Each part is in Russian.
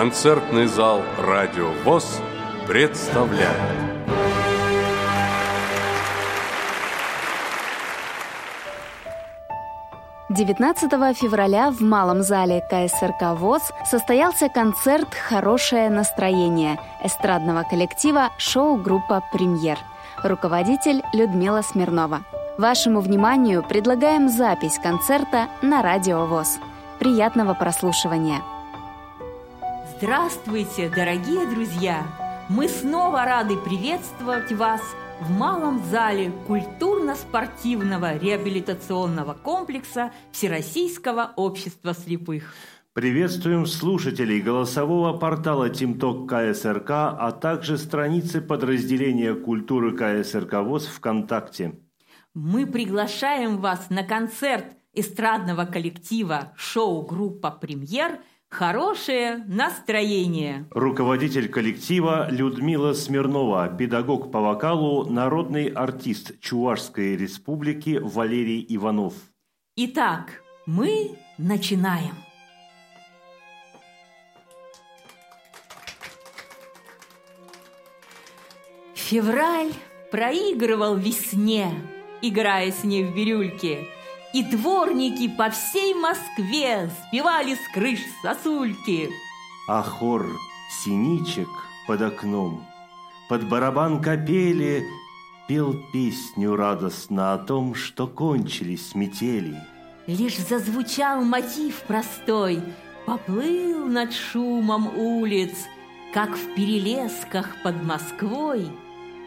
Концертный зал «Радио ВОЗ» представляет. Девятнадцатого февраля в Малом зале КСРК ВОЗ состоялся концерт «Хорошее настроение» эстрадного коллектива шоу-группа «Премьер». Руководитель Людмила Смирнова. Вашему вниманию предлагаем запись концерта на Радио ВОЗ. Приятного прослушивания! Здравствуйте, дорогие друзья! Мы снова рады приветствовать вас в малом зале культурно-спортивного реабилитационного комплекса Всероссийского общества слепых. Приветствуем слушателей голосового портала ТимТок КСРК, а также страницы подразделения культуры КСРК ВОЗ ВКонтакте. Мы приглашаем вас на концерт эстрадного коллектива шоу-группа «Премьер» Хорошее настроение. Руководитель коллектива Людмила Смирнова, педагог по вокалу, народный артист Чувашской республики Валерий Иванов. Итак, мы начинаем. Февраль проигрывал весне, играя с ней в бирюльке – и дворники по всей Москве спевали с крыш сосульки. А хор синичек под окном, под барабан капели, Пел песню радостно о том, что кончились метели. Лишь зазвучал мотив простой, Поплыл над шумом улиц, Как в перелесках под Москвой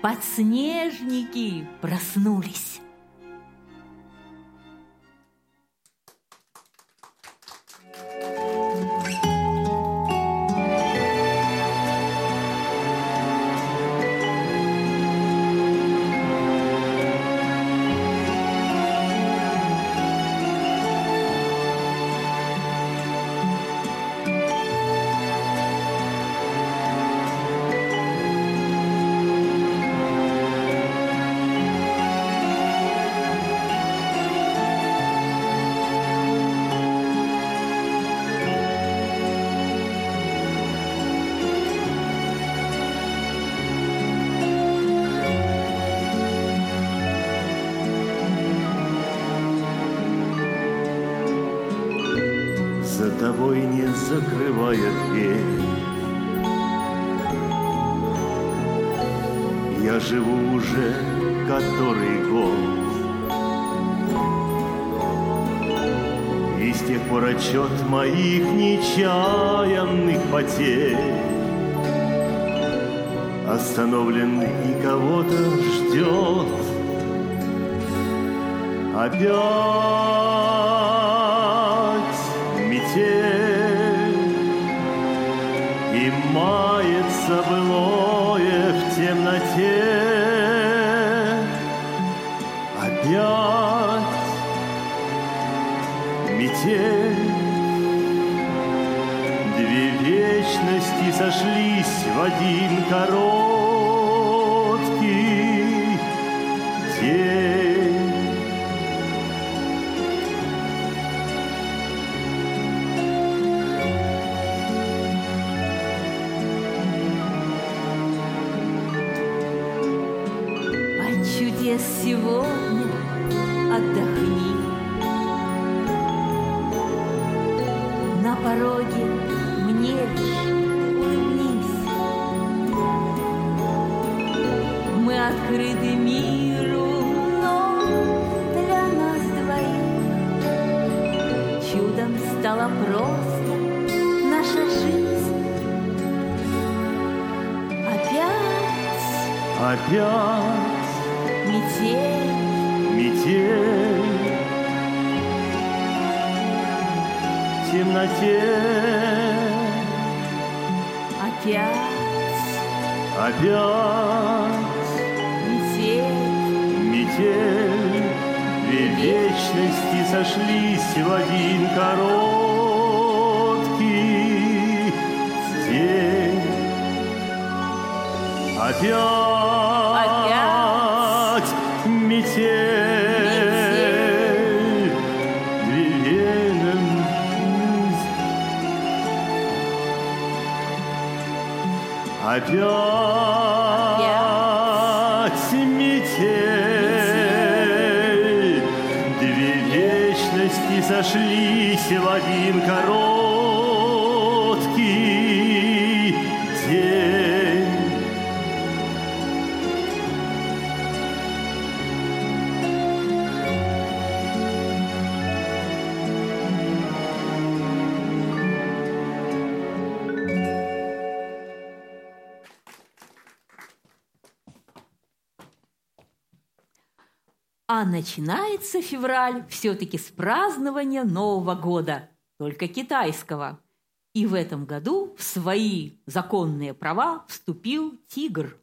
Подснежники проснулись. Отчет моих нечаянных потерь. Остановлен и кого-то ждет. Опять сошлись в один короткий Опять, Опять метель, метель. Опять начинается февраль все-таки с празднования Нового года, только китайского. И в этом году в свои законные права вступил тигр.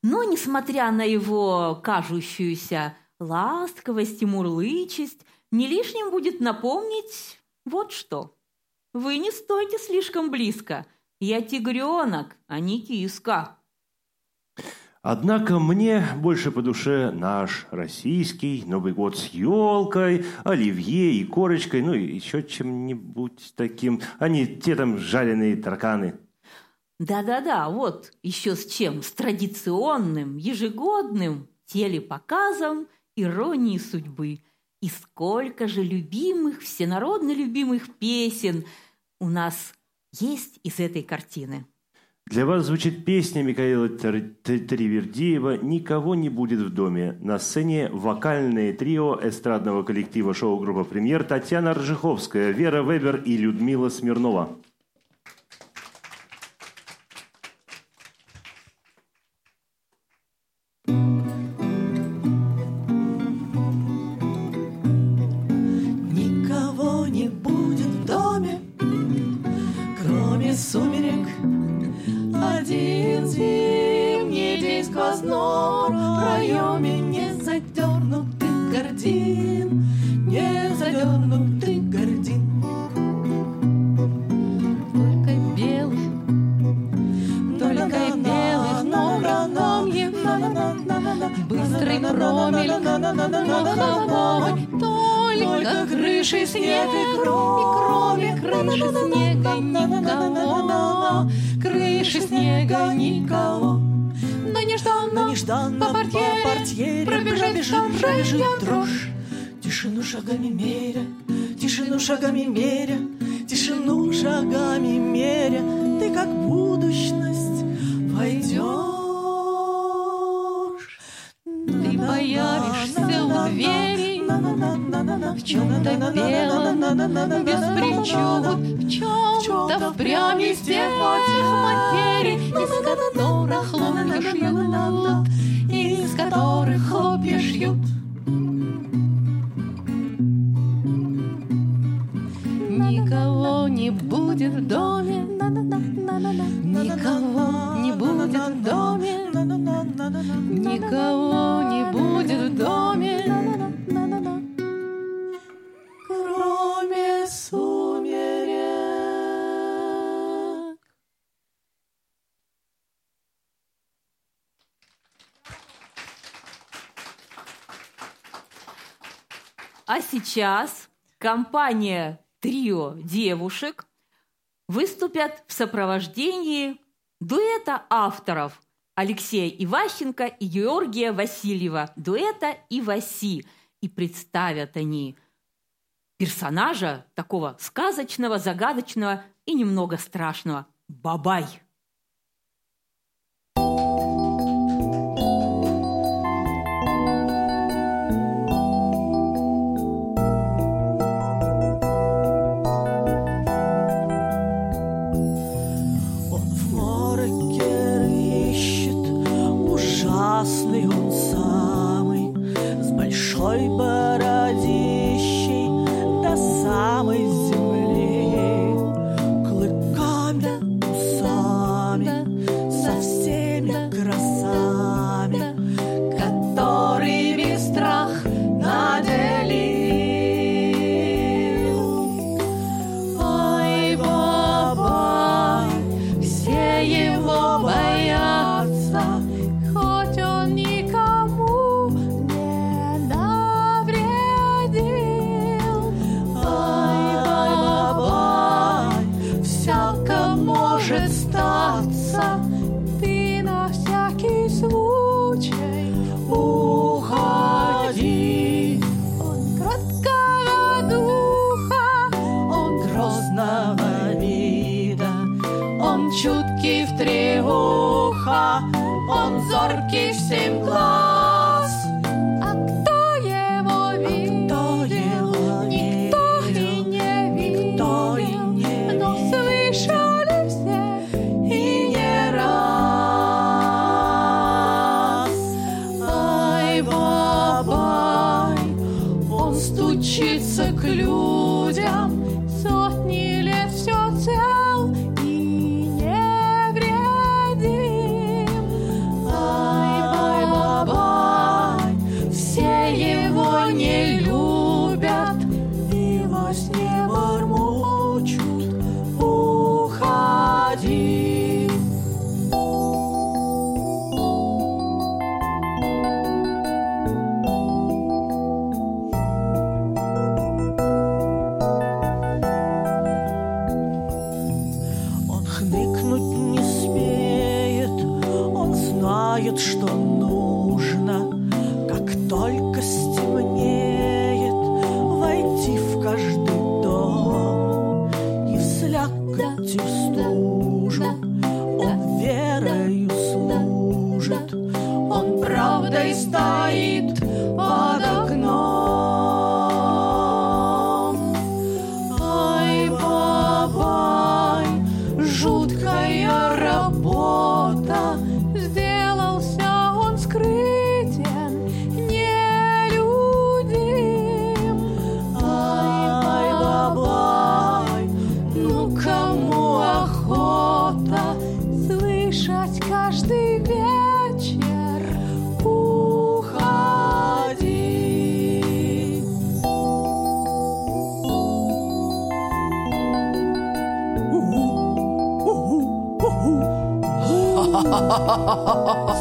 Но, несмотря на его кажущуюся ласковость и мурлычесть, не лишним будет напомнить вот что. Вы не стойте слишком близко. Я тигренок, а не киска. Однако мне больше по душе наш российский Новый год с елкой, оливье и корочкой, ну и еще чем-нибудь таким, а не те там жареные тарканы. Да-да-да, вот еще с чем, с традиционным, ежегодным телепоказом иронии судьбы. И сколько же любимых, всенародно любимых песен у нас есть из этой картины. Для вас звучит песня Михаила Тривердиева «Никого не будет в доме». На сцене вокальное трио эстрадного коллектива шоу-группа «Премьер» Татьяна Ржиховская, Вера Вебер и Людмила Смирнова. Промель маховой, только крыши снег и кроме крыши снега никого, крыши снега никого. Но нежданно, Но нежданно по портьере пробежит, пробежит дрожь. Тишину шагами меря, тишину шагами меря, тишину шагами меря, ты как будущность войдешь. Появишься у двери в чем-то белом, без причуд, в чем-то впрямь из тех материй, из которых хлопья шьют, из которых хлопья шьют. Никого не будет в доме, никого не будет в доме, никого не будет в доме, Кроме сумерек. А сейчас компания трио девушек выступят в сопровождении дуэта авторов Алексея Иващенко и Георгия Васильева, дуэта Иваси. И представят они персонажа такого сказочного, загадочного и немного страшного – Бабай.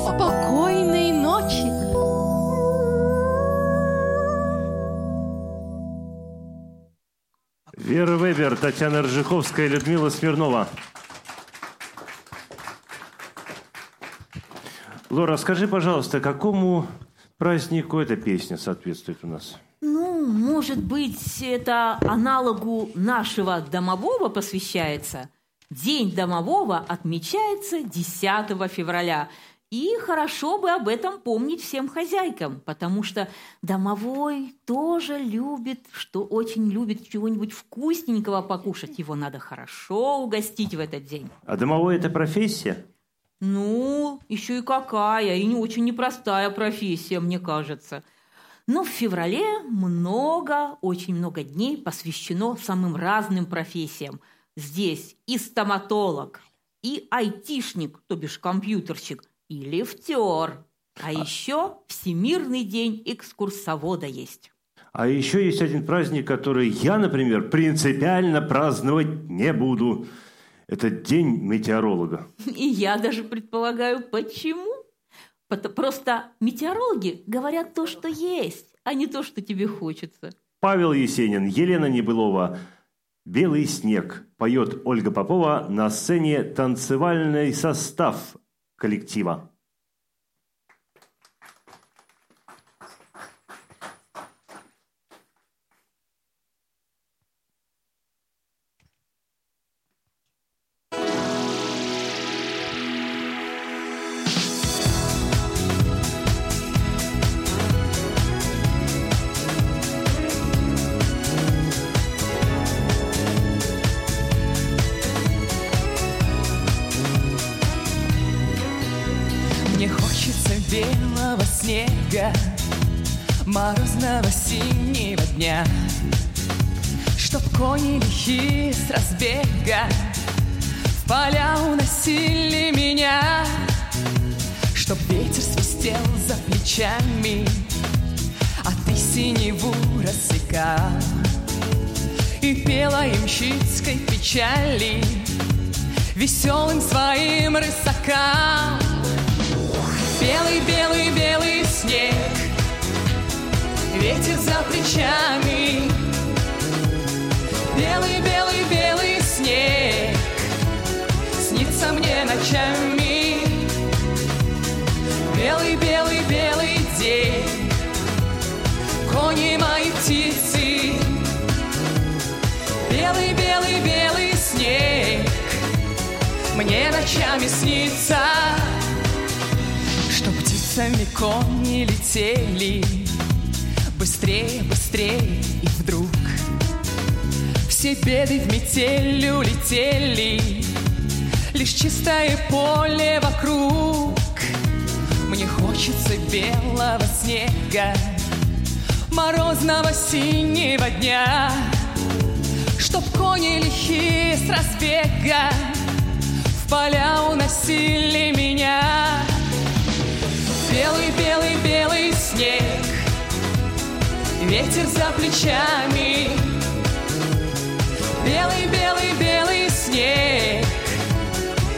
Спокойной ночи. Вера Вебер, Татьяна Ржиховская, Людмила Смирнова. Лора, скажи, пожалуйста, какому празднику эта песня соответствует у нас? Ну, может быть, это аналогу нашего домового посвящается. День домового отмечается 10 февраля. И хорошо бы об этом помнить всем хозяйкам, потому что домовой тоже любит, что очень любит чего-нибудь вкусненького покушать. Его надо хорошо угостить в этот день. А домовой – это профессия? Ну, еще и какая, и не очень непростая профессия, мне кажется. Но в феврале много, очень много дней посвящено самым разным профессиям. Здесь и стоматолог, и айтишник, то бишь компьютерщик, и лифтер. А еще Всемирный день экскурсовода есть. А еще есть один праздник, который я, например, принципиально праздновать не буду. Это День метеоролога. И я даже предполагаю, почему. Просто метеорологи говорят то, что есть, а не то, что тебе хочется. Павел Есенин, Елена Небылова, «Белый снег» поет Ольга Попова на сцене танцевальный состав коллектива. Лихие с разбега. В поля уносили меня, Чтоб ветер свистел за плечами, а ты синеву рассекал. И пела ямщицкой печали веселым своим рысакам. Белый, белый, белый снег Ветер за плечами Белый, белый, белый снег Снится мне ночами. Белый, белый, белый день Кони мои птицы. Белый, белый, белый снег Мне ночами снится. Что птицами кони летели Быстрее, быстрее и вдруг Все беды в метель улетели. Лишь чистое поле вокруг. Мне хочется белого снега Морозного синего дня. Чтоб кони лихие с разбега В поля уносили меня. Белый, белый, белый снег Ветер за плечами Белый, белый, белый снег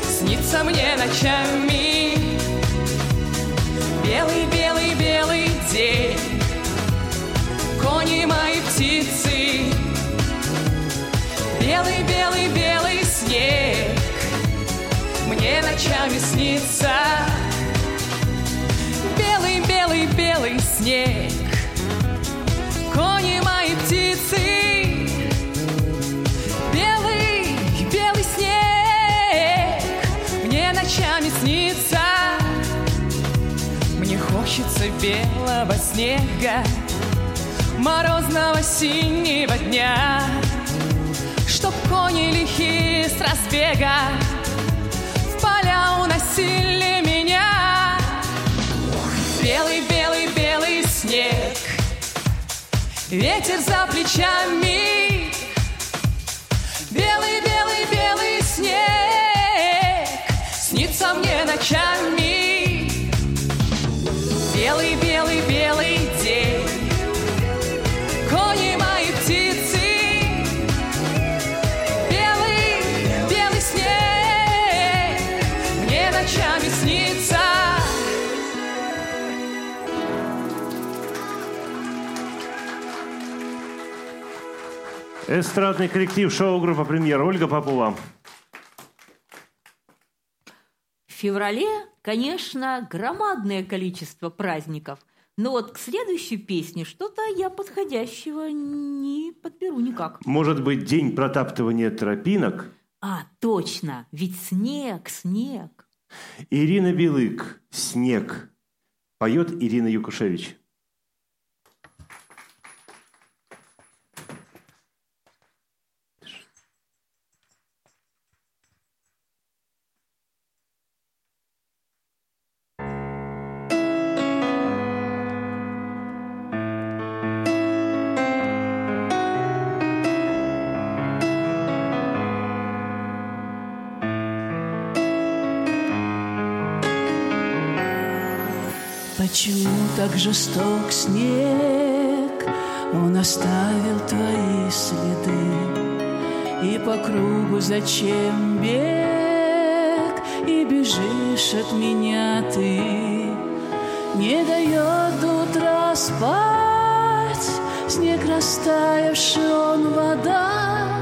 Снится мне ночами. Белый, белый, белый день Кони мои птицы. Белый, белый, белый снег Мне ночами снится. Белый, белый, белый снег Кони мои птицы ночами снится. Мне хочется белого снега Морозного синего дня Чтоб кони лихие с разбега В поля уносили меня. Белый-белый-белый снег Ветер за плечами. Эстрадный коллектив шоу-группа «Премьер» Ольга Попова. В феврале, конечно, громадное количество праздников. Но вот к следующей песне что-то я подходящего не подберу никак. Может быть, день протаптывания тропинок? А, точно, ведь снег, снег. Ирина Белык «Снег». Поет Ирина Юкушевич. Так жесток снег? Он оставил твои следы. И по кругу зачем бег? И бежишь от меня ты. Не дает до утра спать Снег растаявший, он вода.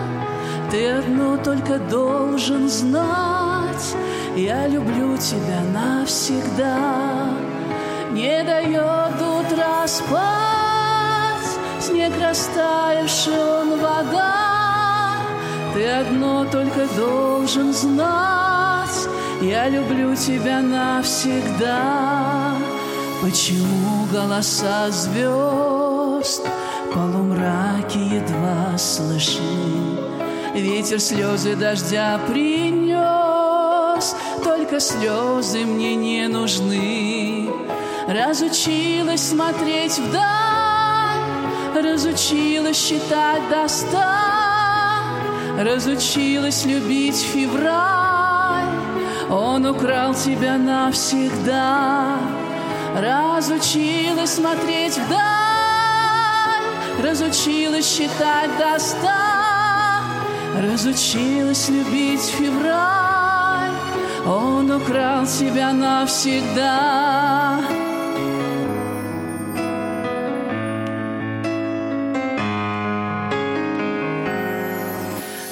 Ты одно только должен знать. Я люблю тебя навсегда не дает утра спать, Снег растаявший, он вода. Ты одно только должен знать, Я люблю тебя навсегда. Почему голоса звезд в полумраке едва слышны? Ветер слезы дождя принес, Только слезы мне не нужны. Разучилась смотреть вдаль, Разучилась считать до ста, Разучилась любить февраль, Он украл тебя навсегда. Разучилась смотреть вдаль, Разучилась считать до ста, Разучилась любить февраль, Он украл тебя навсегда.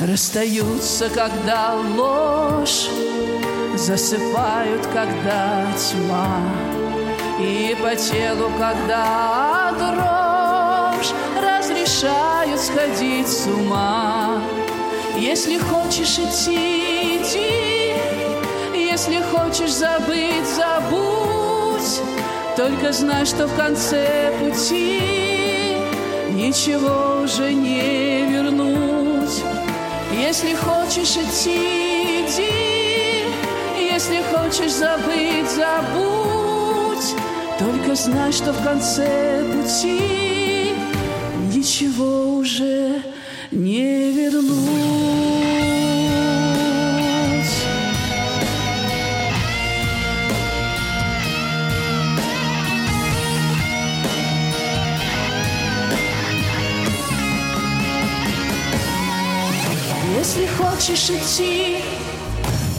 Расстаются, когда ложь Засыпают, когда тьма. И по телу, когда дрожь Разрешают сходить с ума. Если хочешь идти, иди. Если хочешь забыть, забудь. Только знай, что в конце пути Ничего уже не вернуть если хочешь идти, иди, если хочешь забыть, забудь. Только знай, что в конце пути ничего уже не вернуть. Хочешь идти,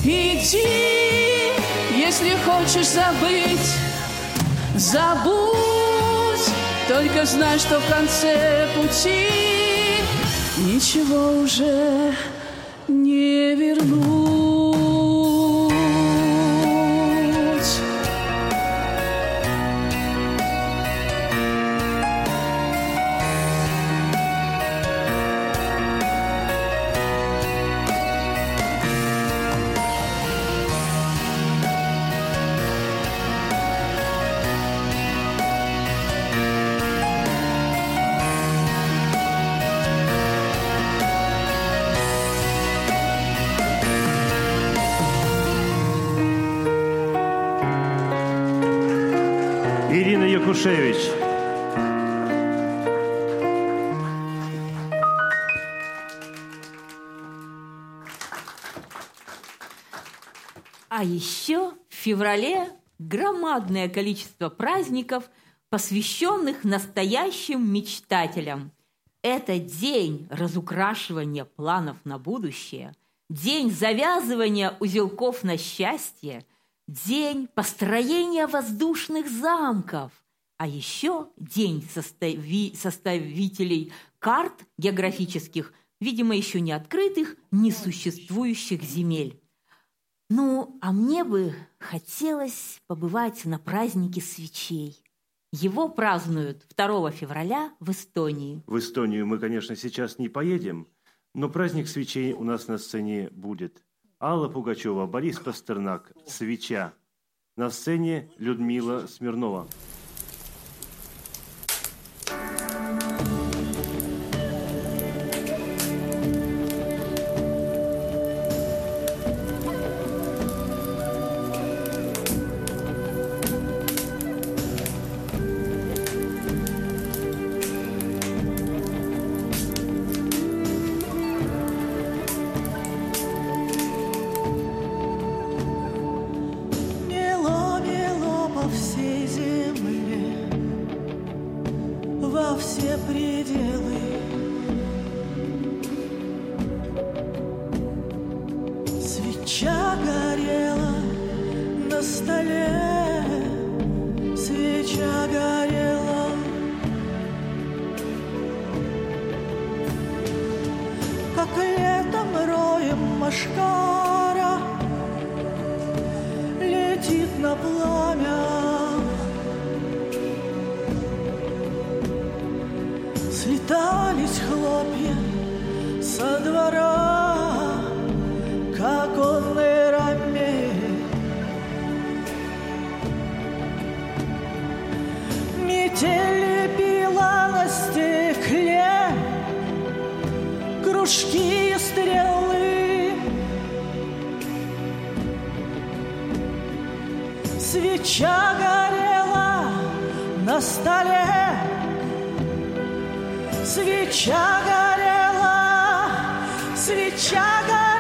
иди. Если хочешь забыть, забудь. Только знай, что в конце пути ничего уже Янушевич. А еще в феврале громадное количество праздников, посвященных настоящим мечтателям. Это день разукрашивания планов на будущее, день завязывания узелков на счастье, день построения воздушных замков, а еще день состави- составителей карт географических, видимо, еще не открытых, несуществующих земель. Ну, а мне бы хотелось побывать на празднике свечей. Его празднуют 2 февраля в Эстонии. В Эстонию мы, конечно, сейчас не поедем, но праздник свечей у нас на сцене будет. Алла Пугачева, Борис Пастернак, «Свеча». На сцене Людмила Смирнова. Свеча горела на столе, свеча горела, свеча горела.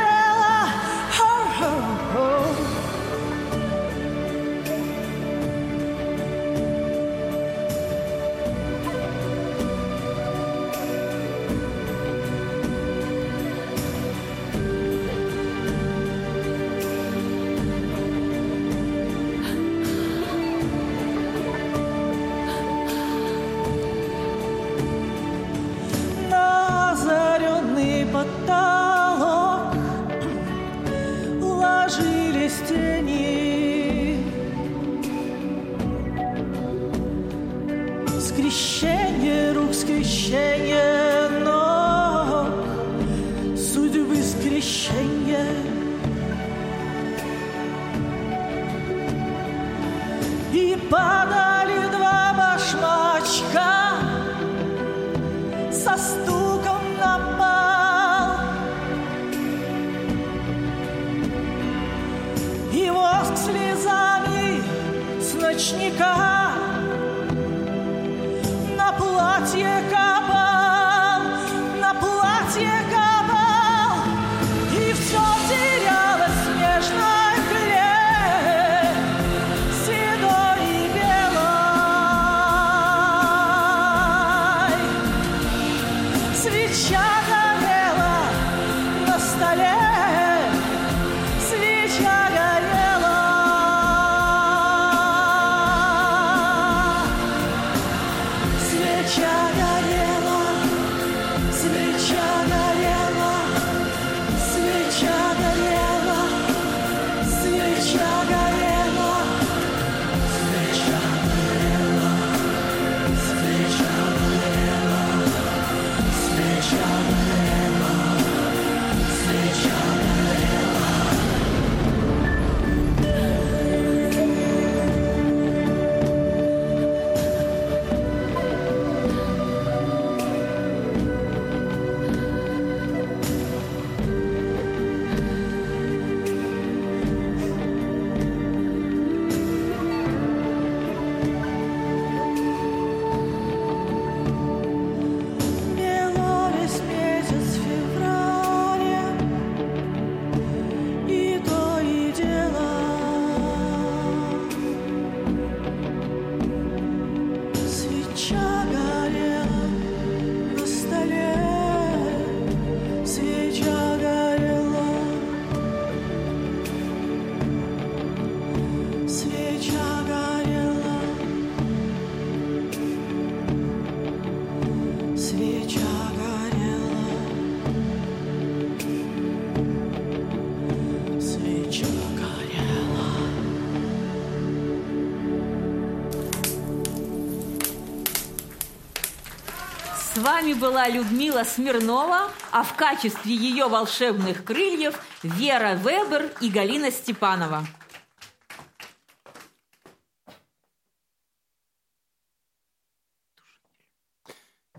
Вами была Людмила Смирнова, а в качестве ее волшебных крыльев Вера Вебер и Галина Степанова.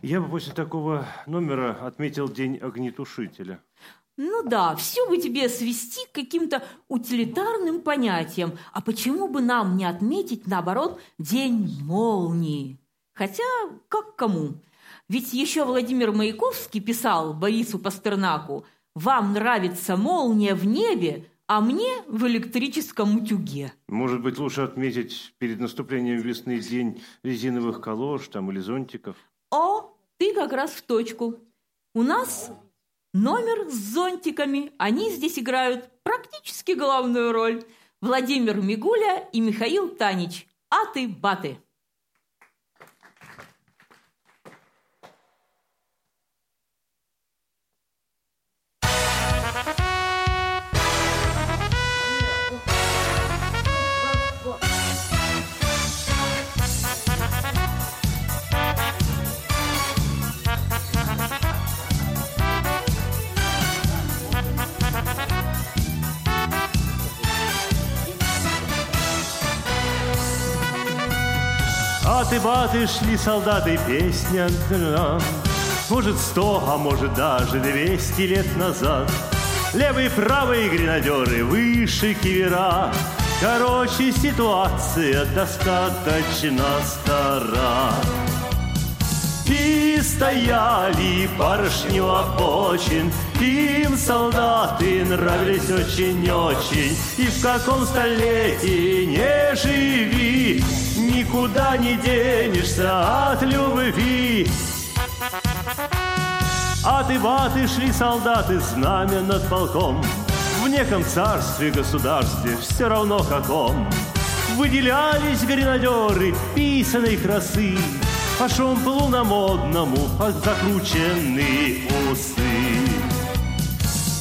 Я бы после такого номера отметил День огнетушителя. Ну да, все бы тебе свести к каким-то утилитарным понятиям. А почему бы нам не отметить, наоборот, День молнии? Хотя, как кому? Ведь еще Владимир Маяковский писал Борису Пастернаку «Вам нравится молния в небе, а мне в электрическом утюге». Может быть, лучше отметить перед наступлением весны день резиновых колош там или зонтиков? О, ты как раз в точку. У нас номер с зонтиками. Они здесь играют практически главную роль. Владимир Мигуля и Михаил Танич. Аты-баты. Аты-баты шли солдаты, песня нам. Может, сто, а может, даже двести лет назад. Левые, правые гренадеры, выше кивера. Короче, ситуация достаточно стара. Стояли барышни у обочин, Им солдаты нравились очень-очень. И в каком столетии не живи, Никуда не денешься от любви. От и баты шли солдаты, знамя над полком. В неком царстве, государстве, все равно каком. Выделялись гренадеры писаной красы, По шомполу на модному закрученные усы.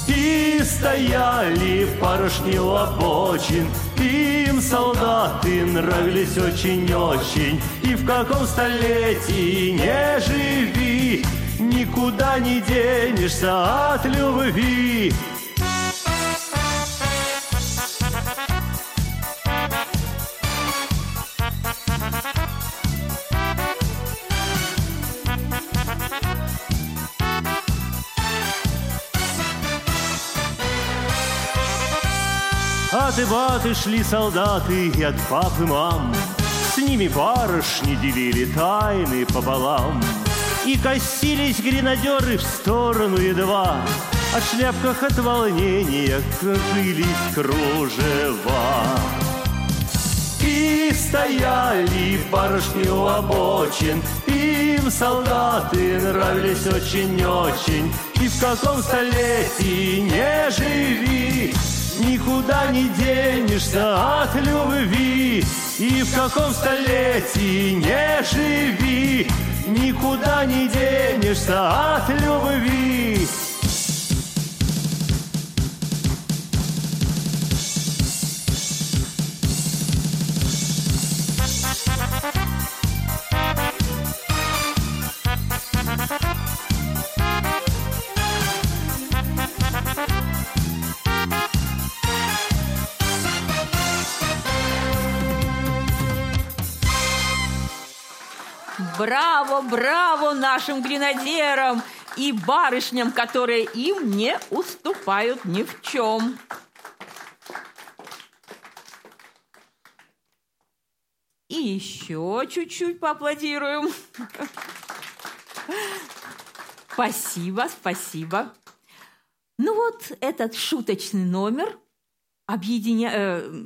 И стояли в парушне у обочин, Им солдаты нравились очень-очень, И в каком столетии не живи, Никуда не денешься от любви. От и баты шли солдаты и от папы мам. С ними барышни делили тайны пополам. И косились гренадеры в сторону едва. О шляпках от волнения крылись кружева. И стояли барышни у обочин, Им солдаты нравились очень-очень. И в каком столетии не живи, Никуда не денешься от любви. И в каком столетии не живи, Никуда не денешься от любви. Браво, браво нашим гренадерам и барышням, которые им не уступают ни в чем. И еще чуть-чуть поаплодируем. Спасибо, спасибо. Ну вот этот шуточный номер объединя... э,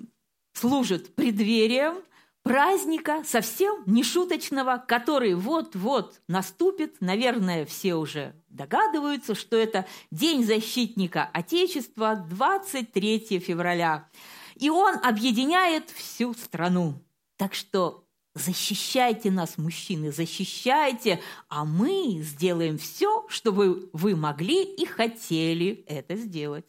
служит преддверием праздника совсем нешуточного, который вот-вот наступит. Наверное, все уже догадываются, что это День защитника Отечества 23 февраля. И он объединяет всю страну. Так что защищайте нас, мужчины, защищайте, а мы сделаем все, чтобы вы могли и хотели это сделать.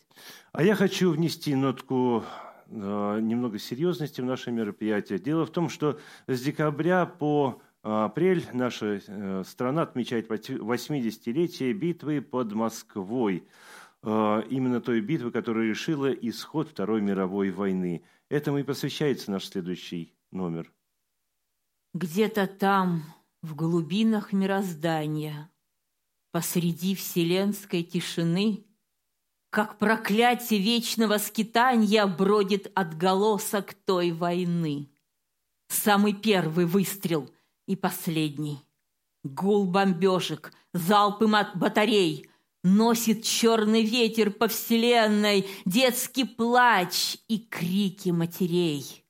А я хочу внести нотку немного серьезности в наше мероприятие. Дело в том, что с декабря по э, апрель наша э, страна отмечает 80-летие битвы под Москвой. Э, именно той битвы, которая решила исход Второй мировой войны. Этому и посвящается наш следующий номер. Где-то там, в глубинах мироздания, посреди вселенской тишины, как проклятие вечного скитанья бродит отголосок той войны. Самый первый выстрел и последний. Гул бомбежек, залпы мат- батарей, Носит черный ветер по вселенной, Детский плач и крики матерей.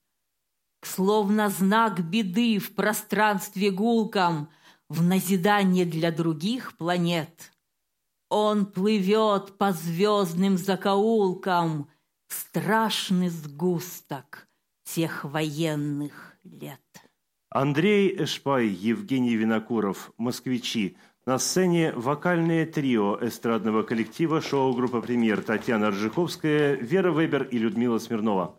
Словно знак беды в пространстве гулком, В назидание для других планет. Он плывет по звездным закоулкам, Страшный сгусток тех военных лет. Андрей Эшпай, Евгений Винокуров, москвичи. На сцене вокальное трио эстрадного коллектива шоу-группа «Премьер» Татьяна Ржиховская, Вера Вебер и Людмила Смирнова.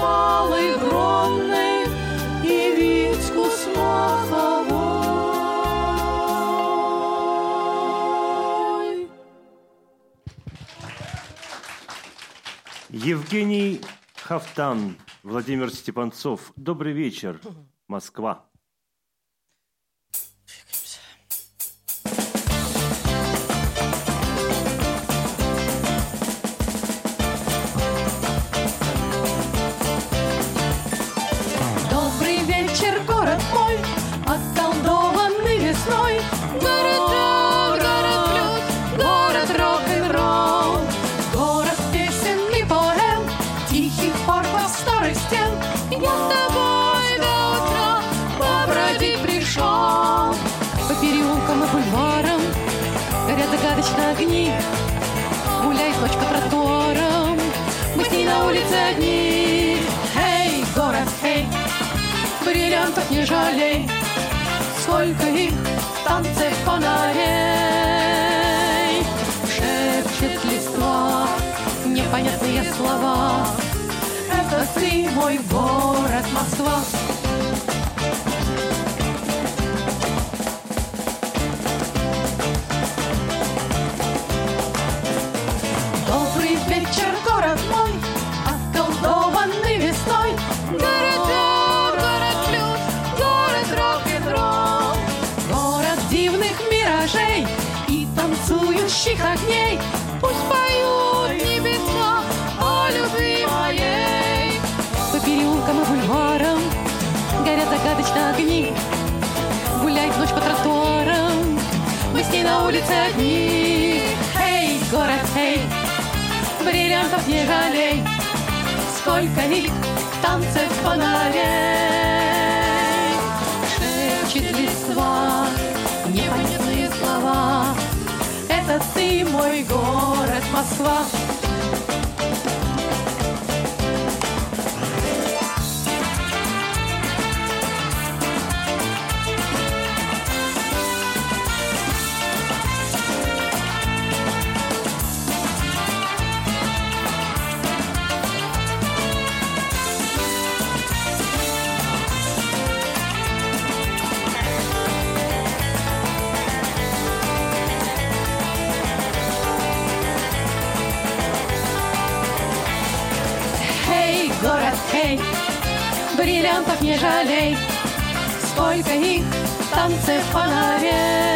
Малой бронной И Витьку с маховой Евгений Хафтан, Владимир Степанцов. Добрый вечер, Москва. Не жалей, сколько их в танце фонарей. Шепчет листва непонятные слова, это ты, мой город Москва. Огней. Пусть поют небеса о любви моей. По переулкам и бульварам горят загадочно огни. Гуляет ночь по тротуарам, мы с ней на улице одни. Эй, город, эй, бриллиантов не жалей, сколько их в танце. Мой город Москва. Бриллиантов не жалей, сколько их в танце фонарей.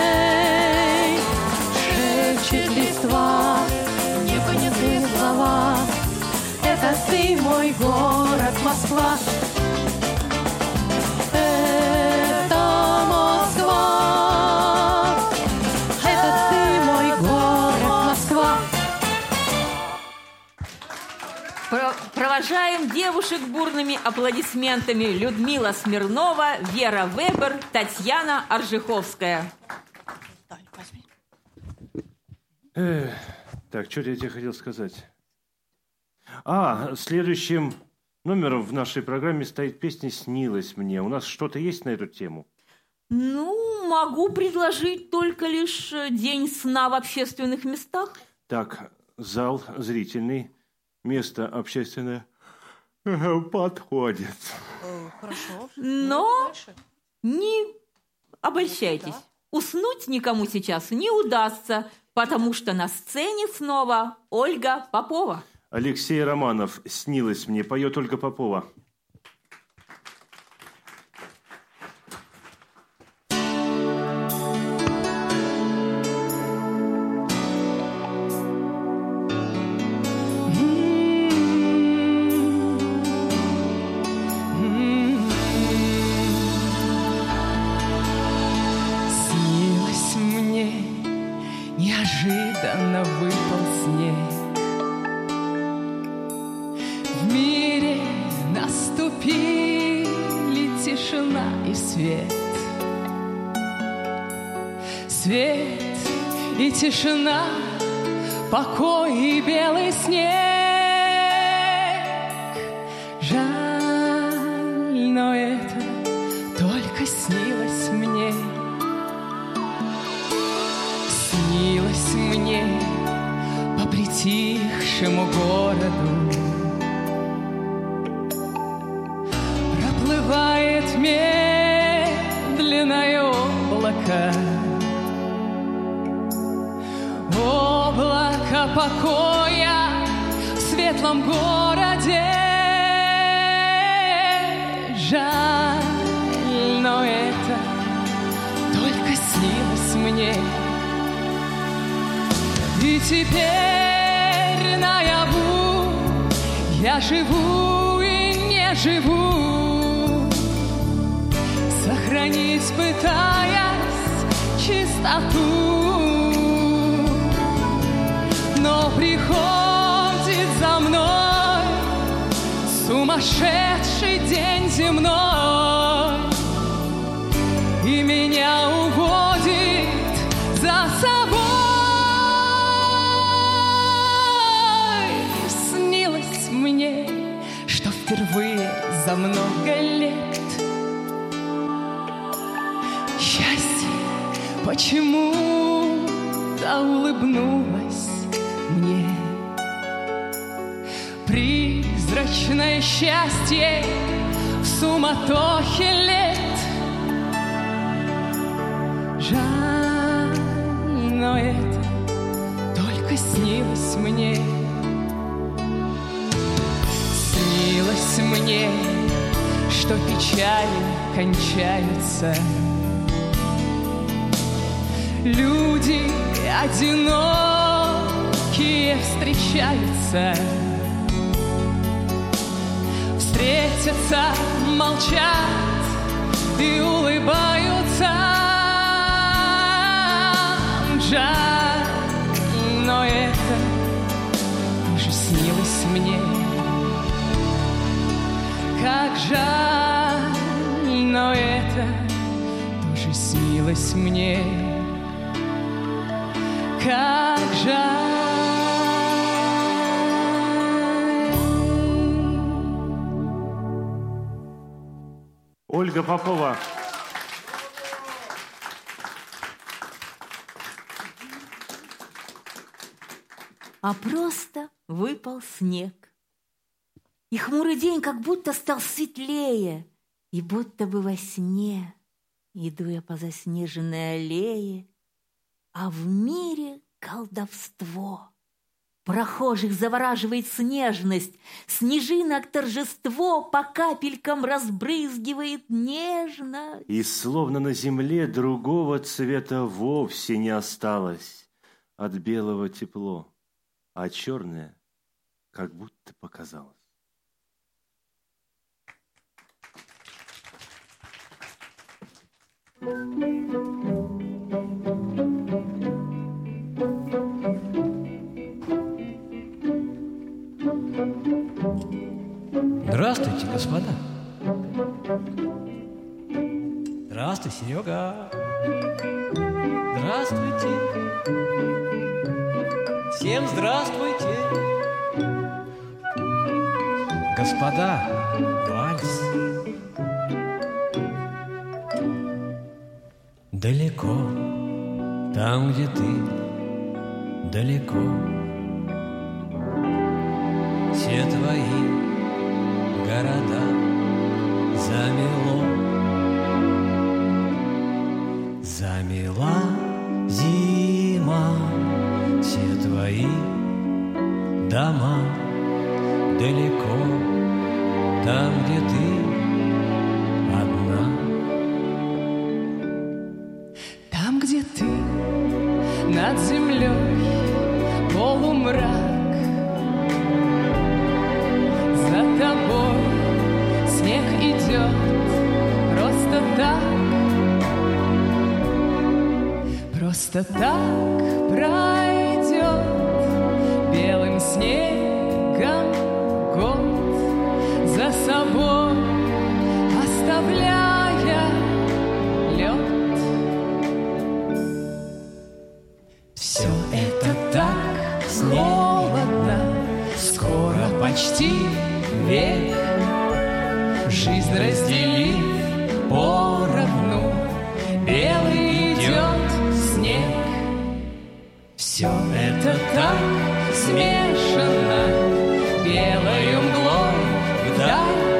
Провожаем девушек бурными аплодисментами Людмила Смирнова, Вера Вебер, Татьяна Аржиховская. Эх, так, что я тебе хотел сказать? А, следующим номером в нашей программе стоит песня «Снилась мне». У нас что-то есть на эту тему? Ну, могу предложить только лишь э, день сна в общественных местах. Так, зал зрительный, место общественное подходит. Хорошо. Но не обольщайтесь. Уснуть никому сейчас не удастся, потому что на сцене снова Ольга Попова. Алексей Романов «Снилось мне», поет Ольга Попова. Свет. Свет и тишина, покой и белый снег. Жаль, но это только снилось мне. Снилось мне по притихшему городу покоя в светлом городе. Жаль, но это только снилось мне. И теперь наяву я живу и не живу, Сохранить пытаясь чистоту но приходит за мной сумасшедший день земной, и меня уводит за собой. Снилось мне, что впервые за много лет счастье почему-то улыбнулось. Призрачное счастье в суматохе лет. Жаль, но это только снилось мне. Снилось мне, что печали кончаются. Люди одинокие встречаются Встретятся, молчат и улыбаются. Жаль, но это уже снилось мне. Как жаль, но это тоже снилось мне. Как Ольга Попова. а просто выпал снег. И хмурый день как будто стал светлее, и будто бы во сне иду я по заснеженной аллее, а в мире колдовство. Прохожих завораживает снежность, Снежинок торжество По капелькам разбрызгивает нежно. И словно на земле другого цвета вовсе не осталось От белого тепло, а черное как будто показалось. Здравствуйте, господа. Здравствуй, Серега. Здравствуйте. Всем здравствуйте. Господа, вальс. Далеко, там, где ты, далеко. Все твои там, где ты одна. Там, где ты, над землей полумрак, За тобой снег идет просто так, Просто так пройдет почти век. Жизнь разделив поровну, белый идет снег. Все это так смешано, белою мглой вдаль.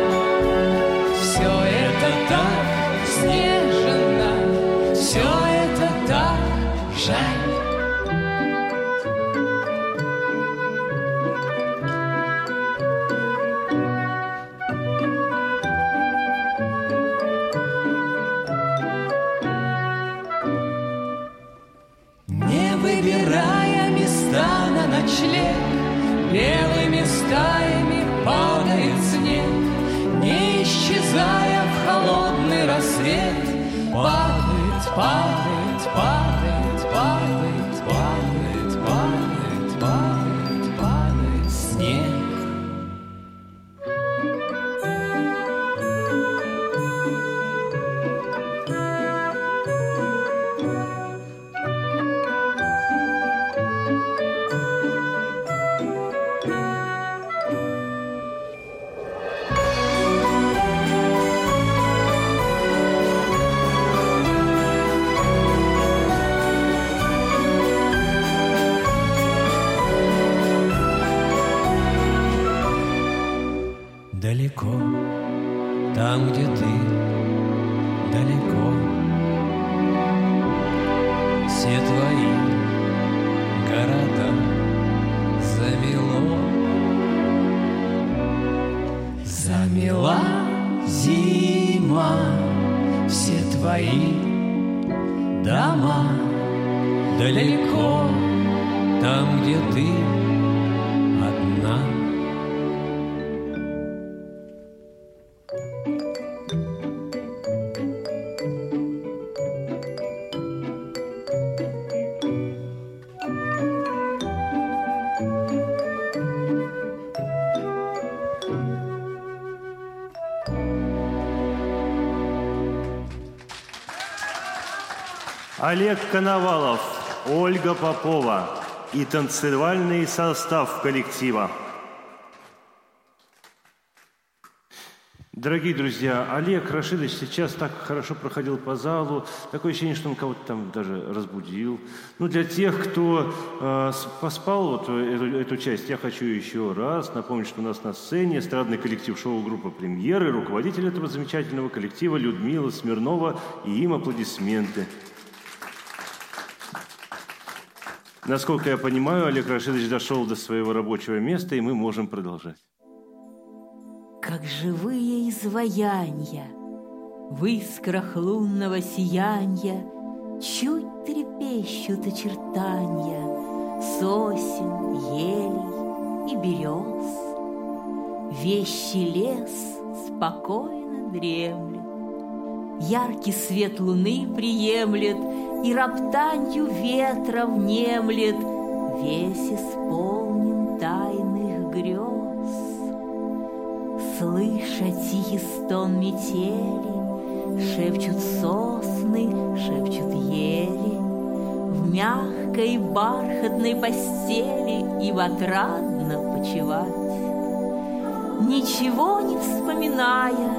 Олег Коновалов, Ольга Попова и танцевальный состав коллектива. Дорогие друзья, Олег Рашидович сейчас так хорошо проходил по залу. Такое ощущение, что он кого-то там даже разбудил. Ну, для тех, кто э, поспал вот эту, эту часть, я хочу еще раз напомнить, что у нас на сцене эстрадный коллектив шоу-группа «Премьеры», руководитель этого замечательного коллектива Людмила Смирнова, и им аплодисменты. Насколько я понимаю, Олег Рашидович дошел до своего рабочего места, и мы можем продолжать. Как живые изваяния В искрах лунного сияния Чуть трепещут очертания Сосен, елей и берез Вещий лес спокойно дремлет Яркий свет луны приемлет И роптанью ветра внемлет Весь исполнен тайных грез. Слыша тихий стон метели, Шепчут сосны, шепчут ели, В мягкой бархатной постели Им отрадно почевать. Ничего не вспоминая,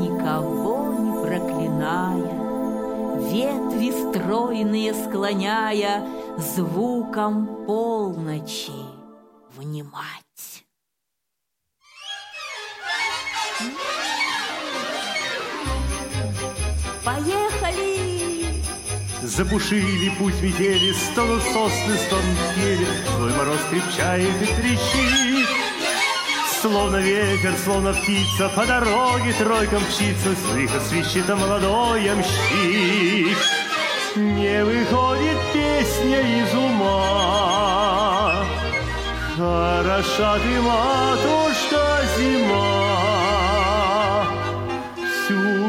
Никого не проклиная, Ветви стройные склоняя, Звуком полночи внимать. Поехали! Запушили путь метели, стонут сосны, стонут ели, Злой мороз крепчает и трещит. Словно ветер, словно птица, по дороге тройка мчится, Слыха свищет молодой ямщик. Не выходит песня из ума, Хороша ты, матушка, зима.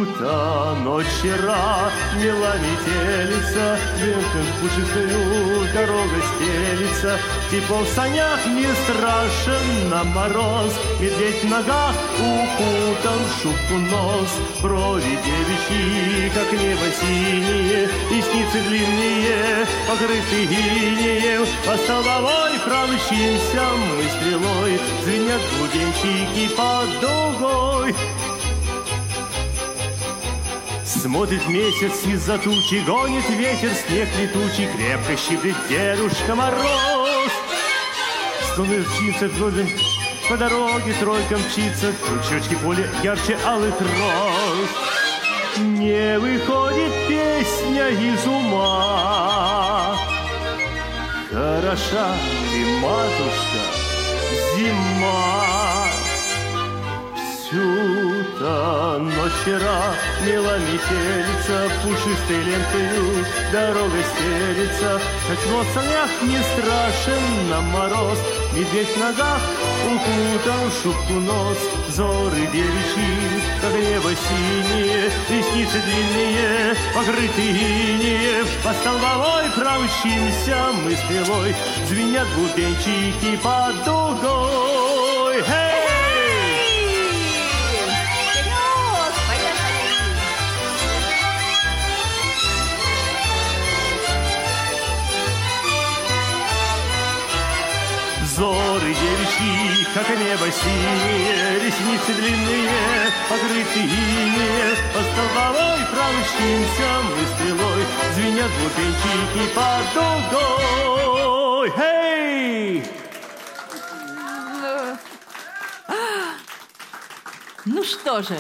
Всю-то ночь вчера мела метелица, Ветком пушистую дорога стелится, Тепло в санях не страшен на мороз, Медведь в ногах укутан в шубку нос, Брови девичьи, как небо синие, Ресницы длинные, покрыты инеем, По столовой промчимся мы стрелой, Звенят гуденчики под дугой. Смотрит месяц из-за тучи, гонит ветер, снег летучий, крепко щиплет дедушка Мороз. Струны птицы вдоль по дороге тройка мчится, крючочки поля ярче алых роз. Не выходит песня из ума. Хороша ты, матушка, зима. Всю-то ночь вчера мела метелица, Пушистой лентою дорога стелится, Тепло в санях не страшен нам мороз, Медведь в ногах укутан в шубку нос, Зоры девичьи, как небо синие, Ресницы длинные, покрыты инеем, По столбовой промчимся мы стрелой, Звенят бубенчики под дугой. Эй! Зоры девичьи, как небо синее, Ресницы длинные, покрыты инеем, По столбовой промчимся мы стрелой, Звенят бубенчики под дугой. Эй! Ну что же,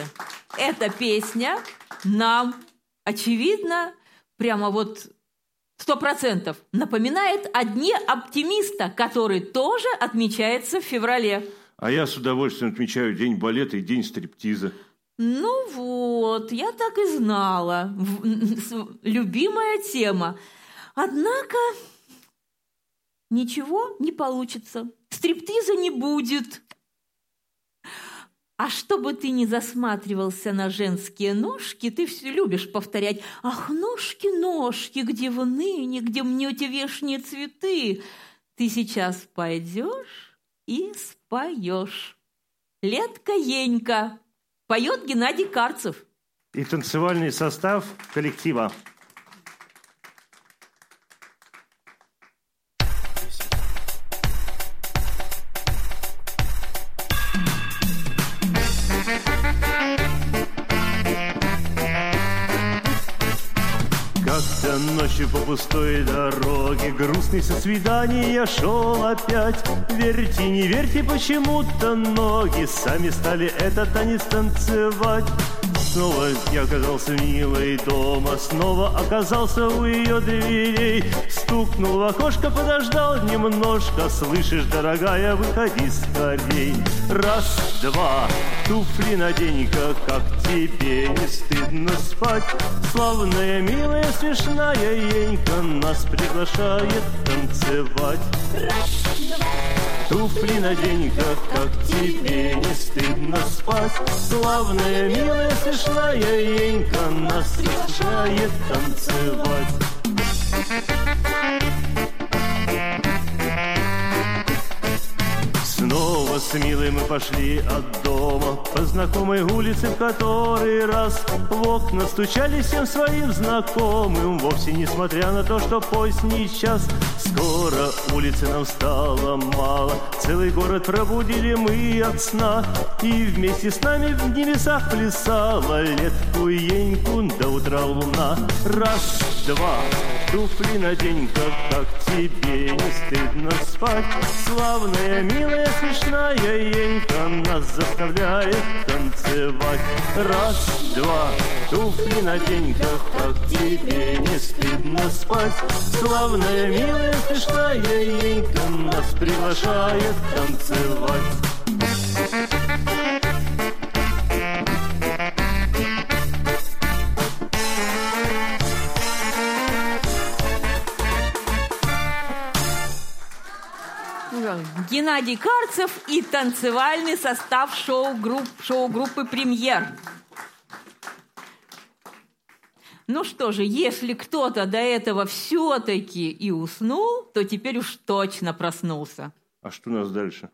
эта песня нам, очевидно, прямо вот сто процентов напоминает о дне оптимиста, который тоже отмечается в феврале. А я с удовольствием отмечаю день балета и день стриптиза. Ну вот, я так и знала. Любимая тема. Однако ничего не получится. Стриптиза не будет. А чтобы ты не засматривался на женские ножки, ты все любишь повторять «Ах, ножки-ножки, где вы ныне, где мнете вешние цветы?» Ты сейчас пойдешь и споешь. Летка Енька. Поет Геннадий Карцев. И танцевальный состав коллектива. По пустой дороге. Грустный со свидания шел опять. Верьте, не верьте, почему-то ноги Сами стали этот танец танцевать Снова я оказался милой дома Снова оказался у ее дверей. Стукнул в окошко, подождал немножко Слышишь, дорогая, выходи скорей. Раз, два, туфли надень-ка Как тебе не стыдно спать. Славная, милая, смешная Енька Нас приглашает танцевать. Раз, два, Туфли надень-ка, как тебе не стыдно спать. Славная, милая, смешная Енька Нас приглашает танцевать с милой мы пошли от дома. По знакомой улице в который раз В окна стучали всем своим знакомым Вовсе несмотря на то, что поздний час. Скоро улицы нам стало мало Целый город пробудили мы от сна. И вместе с нами в небесах плясала Летку еньку до утра луна. Раз, два, туфли надень-ка Как тебе не стыдно спать. Славная, милая, смешная Енька Нас заставляет танцевать. Раз, два, туфли надень-ка Как тебе не стыдно спать. Славная, милая, смешная Енька Нас приглашает танцевать Геннадий Карцев и танцевальный состав шоу-групп, шоу-группы «Премьер». Ну что же, если кто-то до этого все-таки и уснул, то теперь уж точно проснулся. А что у нас дальше?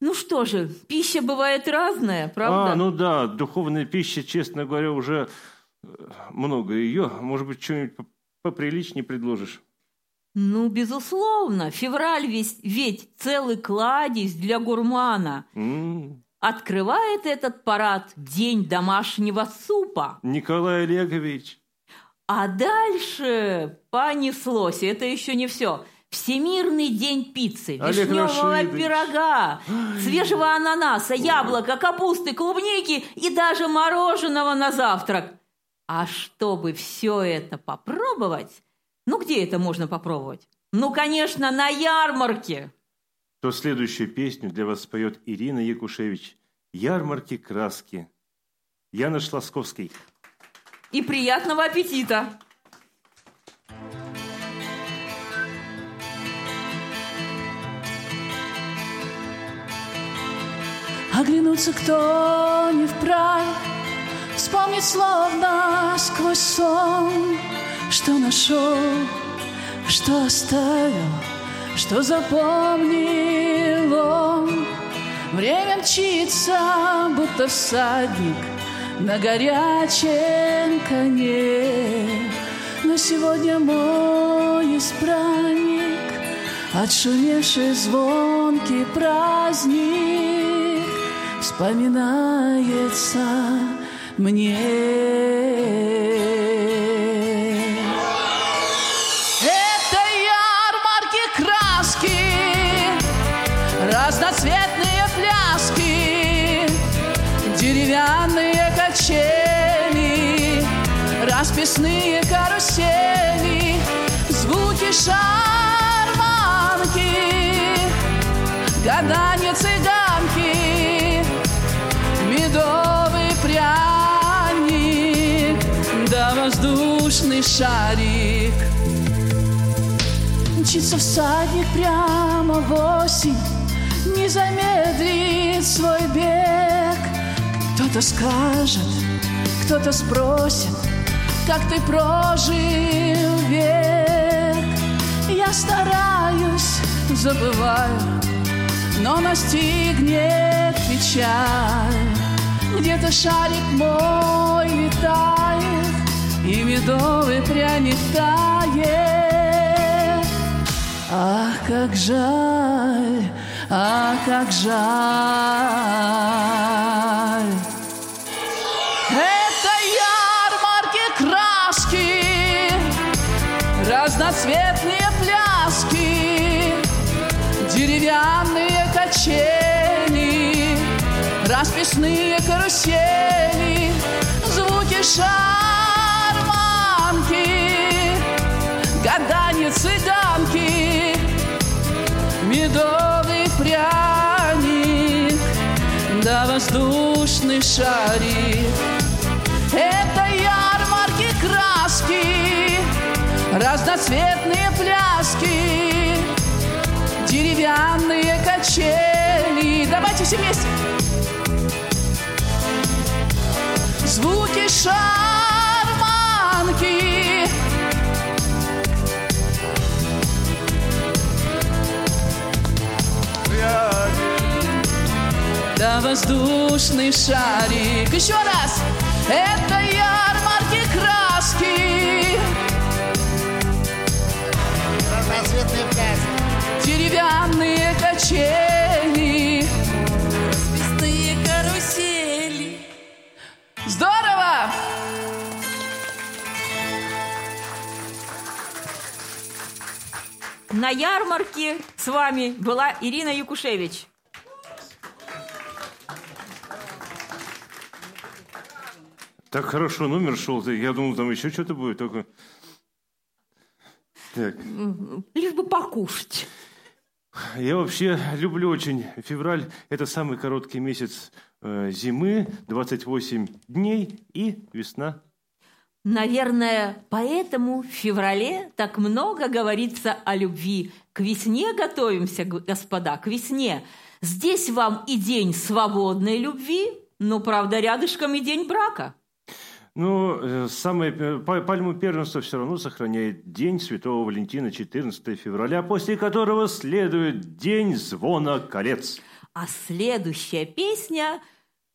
Ну что же, пища бывает разная, правда? А, ну да, духовная пища, честно говоря, уже э, много ее. Может быть, что-нибудь поприличнее предложишь? Ну, безусловно. Февраль ведь, ведь целый кладезь для гурмана. М, Открывает этот парад День домашнего супа. Николай Олегович. А дальше понеслось. Это еще не все. Всемирный день пиццы, Олег вишневого Рашидович. пирога, свежего ананаса, яблока, капусты, клубники и даже мороженого на завтрак. А чтобы все это попробовать, ну где это можно попробовать? Ну, конечно, на ярмарке. То следующую песню для вас споет Ирина Якушевич. «Ярмарки краски». Янош Ласковский. И приятного аппетита! Оглянуться кто не вправе, Вспомнить словно сквозь сон, Что нашел, что оставил, Что запомнил он. Время мчится, будто всадник На горячем коне. Но сегодня мой избранник Отшумевший звонкий праздник Вспоминается мне. Расписные карусели, звуки шарманки, гадание цыганки, медовый пряник, да воздушный шарик. Мчится всадник прямо в осень, не замедлит свой бег. Кто-то скажет, кто-то спросит, как ты прожил век. Я стараюсь, забываю, но настигнет печаль. Где-то шарик мой летает, и медовый пряник тает. Ах, как жаль, ах, как жаль. Качели, расписные карусели, звуки шарманки, гадание цыганки, медовый пряник, да воздушный шарик. Это ярмарки краски, разноцветные пляски, деревянные качели. Давайте все вместе. Звуки шарманки. Да воздушный шарик. Еще раз. Это ярмарки краски. Деревянные качели. Расписные карусели. Здорово! На ярмарке с вами была Ирина Якушевич. Так хорошо номер шел, я думал, там еще что-то будет, только... Так, Лишь бы покушать. Я вообще люблю очень февраль. Это самый короткий месяц э, зимы, 28 дней и весна. Наверное, поэтому в феврале так много говорится о любви. К весне готовимся, господа, к весне. Здесь вам и день свободной любви, но, правда, рядышком и день брака. Ну, э, самое, пальму первенства все равно сохраняет День Святого Валентина, 14 февраля, после которого следует День звона колец. А следующая песня,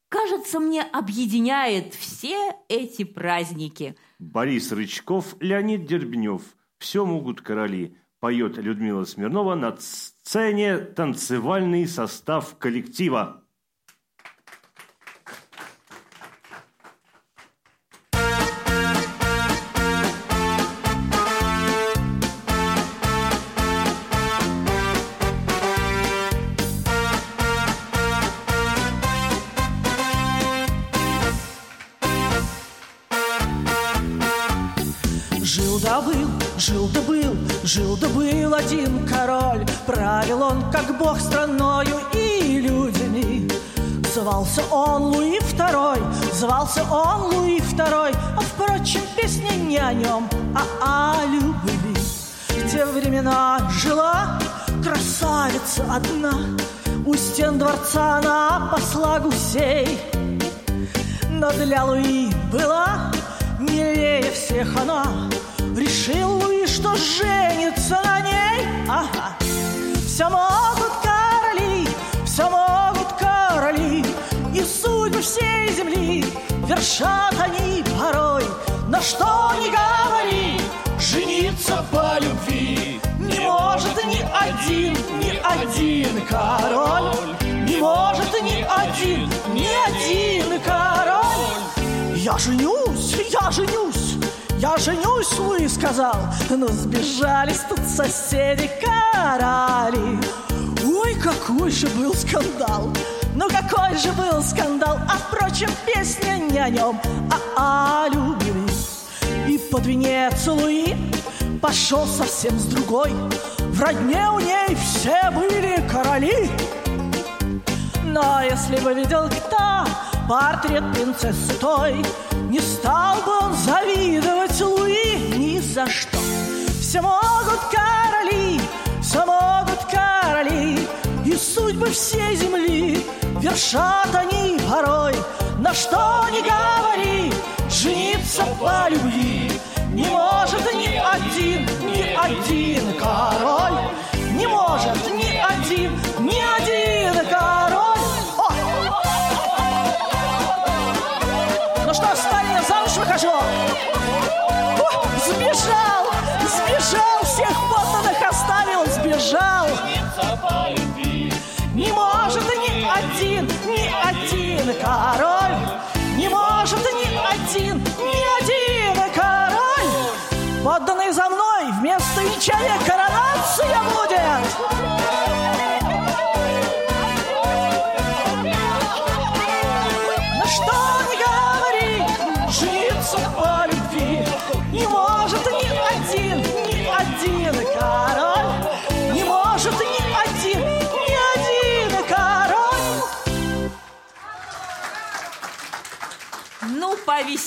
кажется, мне объединяет все эти праздники. Борис Рычков, Леонид Дербнев. «Все могут короли», поет Людмила Смирнова на сцене танцевальный состав коллектива. Бог страною и людьми. Звался он Луи Второй, звался он Луи Второй, а впрочем, песня не о нем, а о любви. В те времена жила красавица одна, у стен дворца она посла гусей. Но для Луи была милее всех она Решил Луи, что женится на ней Ага. Все могут вершат они порой Но что ни говори, жениться по любви Не может ни один, ни один король. Не может ни один, ни один король. Я женюсь, я женюсь, я женюсь, Луи сказал. Но сбежались тут соседи короли Ой, какой же был скандал Ну какой же был скандал? А впрочем, песня не о нем, а о любви. Под венец Луи Пошел совсем с другой. В родне у ней все были короли. Но если бы видел кто портрет принцессы той Не стал бы он завидовать Луи ни за что. Все могут короли, все могут короли И судьбы всей земли вершат они порой На что не говори, жениться по любви Не может ни один, ни один король. Не может ни один, ни один король. О! Ну что, Сталин, я замуж выхожу. О, Сбежал, король. Не может ни один, ни один король Подданный за мной, вместо венчания коронация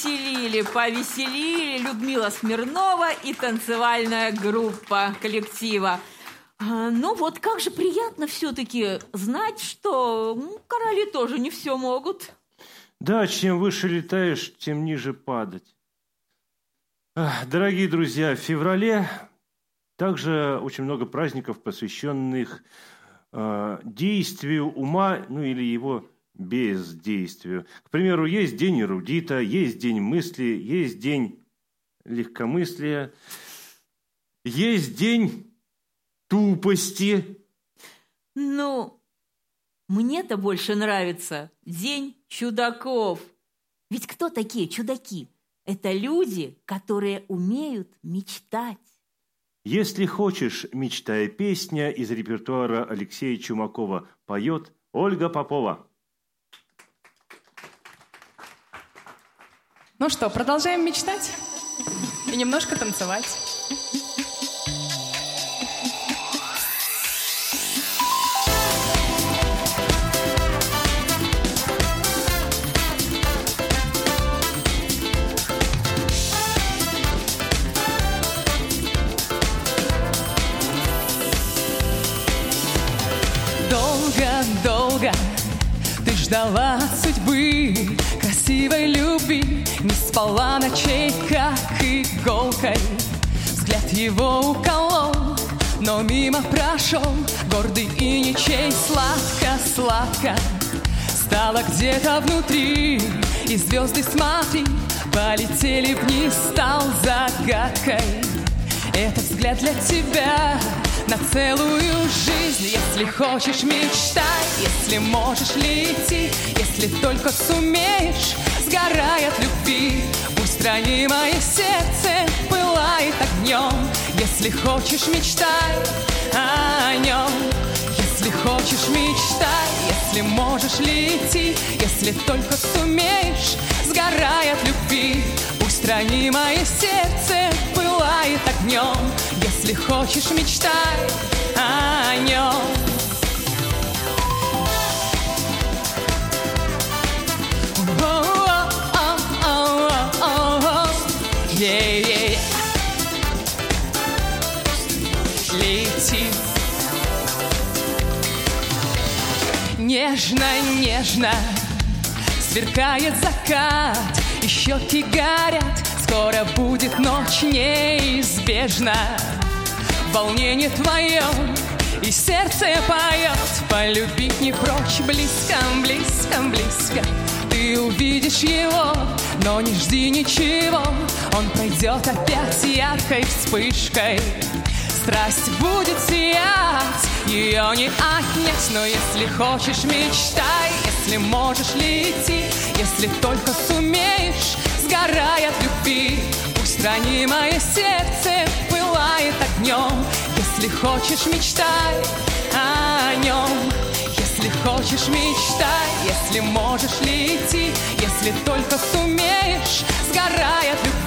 повеселили, повеселили Людмила Смирнова и танцевальная группа коллектива. А, Ну вот как же приятно все-таки знать, что короли тоже не все могут. Да, чем выше летаешь, тем ниже падать. Ах, Дорогие друзья, в феврале также очень много праздников, посвященных э, действию ума, ну или его бездействию. К примеру, есть день эрудита, есть день мысли, есть день легкомыслия, есть день тупости. Ну, мне-то больше нравится День чудаков. Ведь кто такие чудаки? Это люди, которые умеют мечтать. Если хочешь, мечтая песня из репертуара Алексея Чумакова поет Ольга Попова. Ну что, продолжаем мечтать и немножко танцевать. Долго-долго ты ждала судьбы Красивой любви Не спала ночей, как иголкой. Взгляд его уколол Но мимо прошел. Гордый и ничей Сладко-сладко. Стало где-то внутри И звезды, смотри Полетели вниз, стал загадкой. Этот взгляд для тебя на целую жизнь. Если хочешь, мечтай, если можешь, лети Если только сумеешь, сгорай от любви. Пусть ранимое сердце пылает огнем. Если хочешь, мечтай о нем. Если хочешь, мечтай, если можешь, лети Если только сумеешь, сгорай от любви Пусть ранимое сердце пылает огнем Если хочешь, мечтай о нем. Лети Нежно, нежно Сверкает закат щеки горят Скоро будет ночь неизбежна. Волнение твое И сердце поет. Полюбить не прочь Близко, близко, близко. Ты увидишь его Но не жди ничего. Он пройдет опять яркой вспышкой Страсть будет сиять, ее не отнять Но если хочешь, мечтай, если можешь, лети Если только сумеешь, сгорай от любви. Пусть ранимое сердце пылает огнем Если хочешь, мечтай о нем Если хочешь, мечтай, если можешь, лети Если только сумеешь, сгорай от любви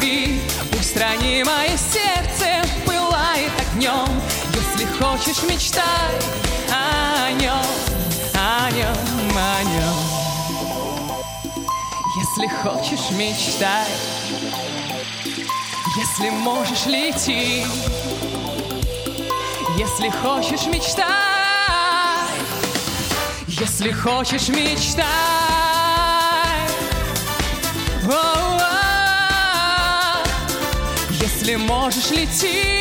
Пусть ранимое хочешь, мечтай о нем, о нем, о нем. Если хочешь, мечтай, если можешь, лети. Если хочешь, мечтай, если хочешь, мечтай. О-о-о. Если можешь. Лети.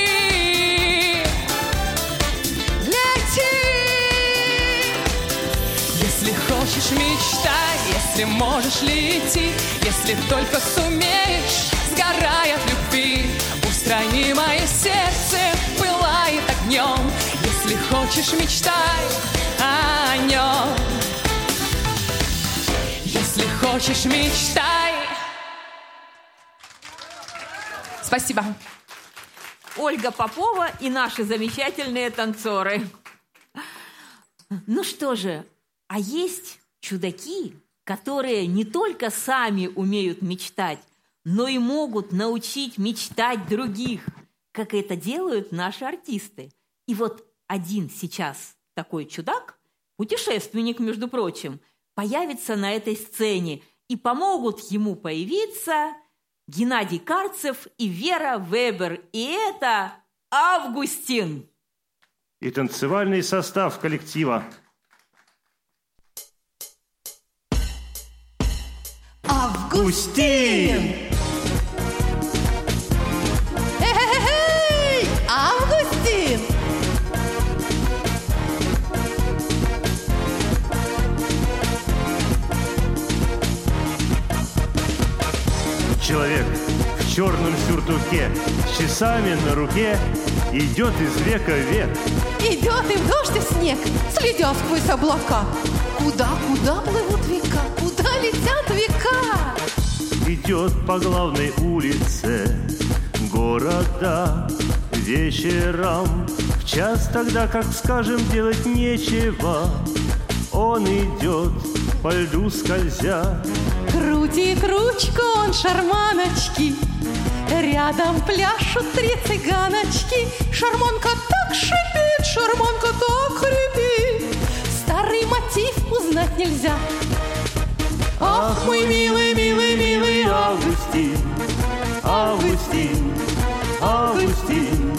Хочешь, мечтай, если можешь, лети, если только сумеешь, сгорая от любви, устрани мое сердце, пылает огнем. Если хочешь, мечтай о нем. Если хочешь, мечтай. Спасибо. Ольга Попова и наши замечательные танцоры. Ну что же, а есть чудаки, которые не только сами умеют мечтать, но и могут научить мечтать других, как это делают наши артисты. И вот один сейчас такой чудак, путешественник, между прочим, появится на этой сцене и помогут ему появиться Геннадий Карцев и Вера Вебер. И это Августин. И танцевальный состав коллектива. Августин! Эй, Августин! Человек в черном сюртуке, с часами на руке, идет из века в век. Идет и в дождь, и в снег, следя сквозь облака. Куда, куда плывут века, куда летят века? Идет по главной улице города вечером. В час тогда, как скажем, делать нечего, он идет по льду скользя. Крутит ручку он шарманочки, Рядом пляшут три цыганочки. Шарманка так шипит, шарманка так хрипит. Старый мотив узнать нельзя. Ах, мой милый, милый, милый Августин, Августин, Августин,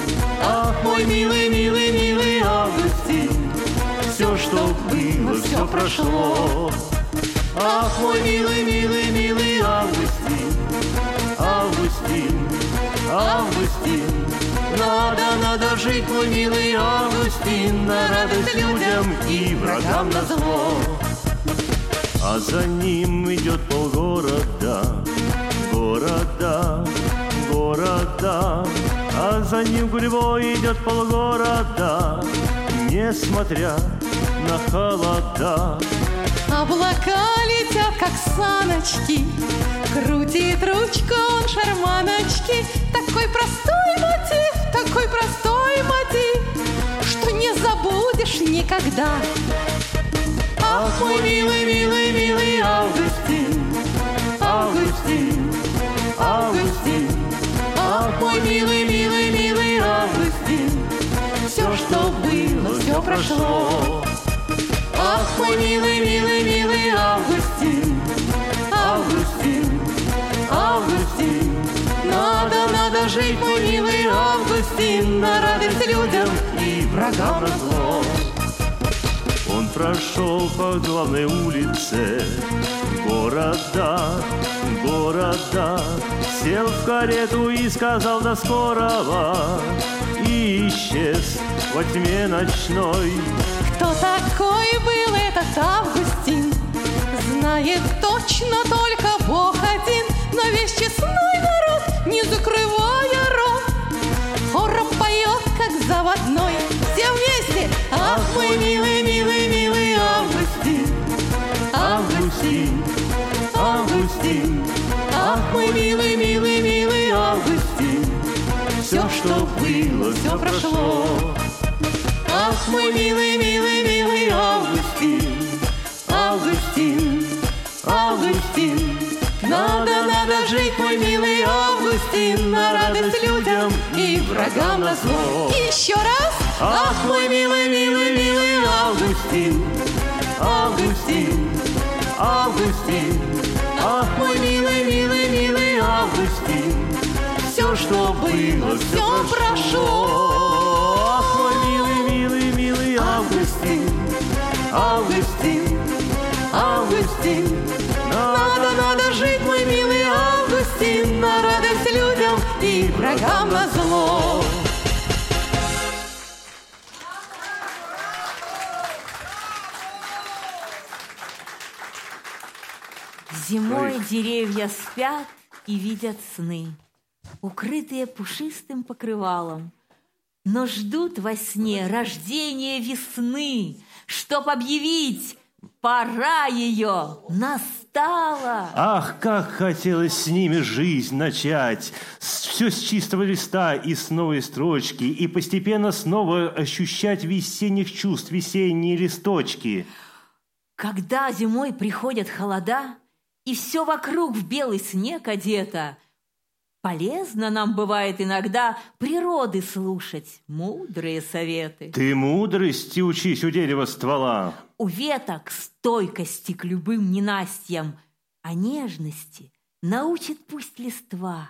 Ах, мой милый, милый, милый Августин, Все, что было, все прошло. Ах, мой милый, милый, милый Августин, Августин, Августин, Надо, надо жить, мой милый Августин, На радость людям и врагам на зло. А за ним идет полгорода, города, города. А за ним гурьбой идет полгорода, несмотря на холода. Облака летят, как саночки, Крутит ручку он шарманочки. Такой простой мотив, такой простой мотив, Что не забудешь никогда. Ах, мой милый, милый, милый Августин, Августин, Августин, Ах, мой милый, милый, милый Августин, Все, что было, все прошло. Ах, мой милый, милый, милый Августин, Августин, Августин, Надо, надо жить, мой милый Августин, На радость людям и врагам на зло. Прошел по главной улице города, города, Сел в карету и сказал до скорого И исчез во тьме ночной. Кто такой был этот Августин? Знает точно только Бог один, Но весь честной народ, не закрывая рот, Хором поет, как заводной, все вместе. Ах, мой милый, Все, что было, все прошло. Ах, мой милый, милый, милый Августин, Августин, Августин, Надо, надо жить, мой милый Августин, на радость людям и врагам на зло. Еще раз. Ах, мой милый, милый, милый Августин, Августин, Августин, Все, что было, все прошло. Ах, мой милый, милый, милый Августин, Августин, Августин, Надо, надо жить, мой милый Августин, На радость людям и врагам на зло. Зимой деревья спят и видят сны, укрытые пушистым покрывалом, но ждут во сне рождения весны, чтоб объявить, пора ее настала. Ах, как хотелось с ними жизнь начать! Все с чистого листа и с новой строчки, и постепенно снова ощущать весенних чувств, весенние листочки. Когда зимой приходят холода, и все вокруг в белый снег одето, полезно нам бывает иногда природы слушать, мудрые советы. Ты мудрости учись у дерева ствола. У веток стойкости к любым ненастьям, а нежности научит пусть листва.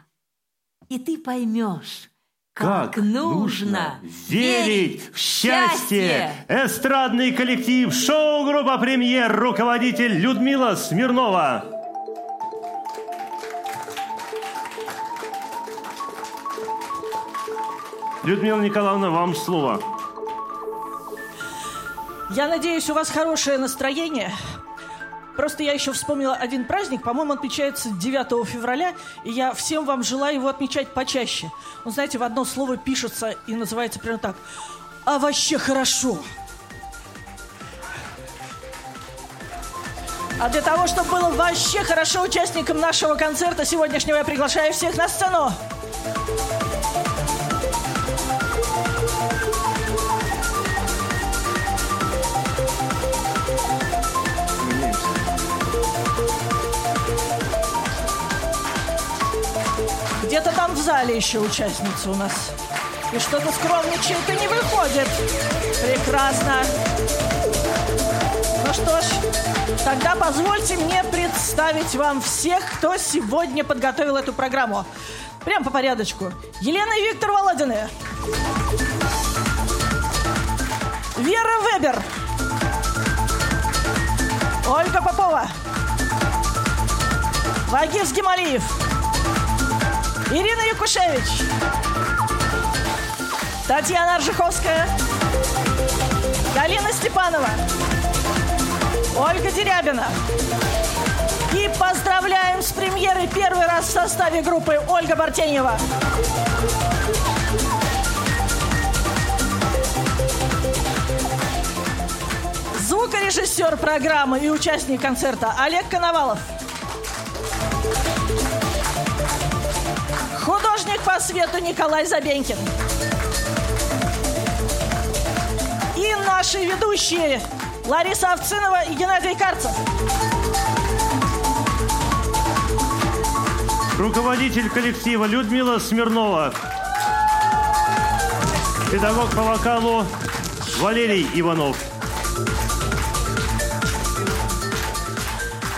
И ты поймешь, как, нужно верить в счастье! Эстрадный коллектив шоу-группа «Премьер» руководитель Людмила Смирнова. Людмила Николаевна, вам слово. Я надеюсь, у вас хорошее настроение. Просто я еще вспомнила один праздник, по-моему, он отмечается 9 февраля, и я всем вам желаю его отмечать почаще. Он, знаете, в одно слово пишется и называется примерно так. А вообще хорошо. А для того, чтобы было вообще хорошо участникам нашего концерта сегодняшнего, я приглашаю всех на сцену. Где-то там в зале еще участница у нас. И что-то скромничает и не выходит. Прекрасно. Ну что ж, тогда позвольте мне представить вам всех, кто сегодня подготовил эту программу. Прям по порядочку. Елена и Виктор Володины. Вера Вебер. Ольга Попова. Вагиз Гималиев. Ирина Якушевич. Татьяна Аржиховская. Галина Степанова. Ольга Дерябина. И поздравляем с премьерой первый раз в составе группы Ольга Бартенева. Звукорежиссер программы и участник концерта Олег Коновалов. По свету Николай Забенькин. И наши ведущие Лариса Овцинова и Геннадий Карцев. Руководитель коллектива Людмила Смирнова. Педагог по вокалу Валерий Иванов.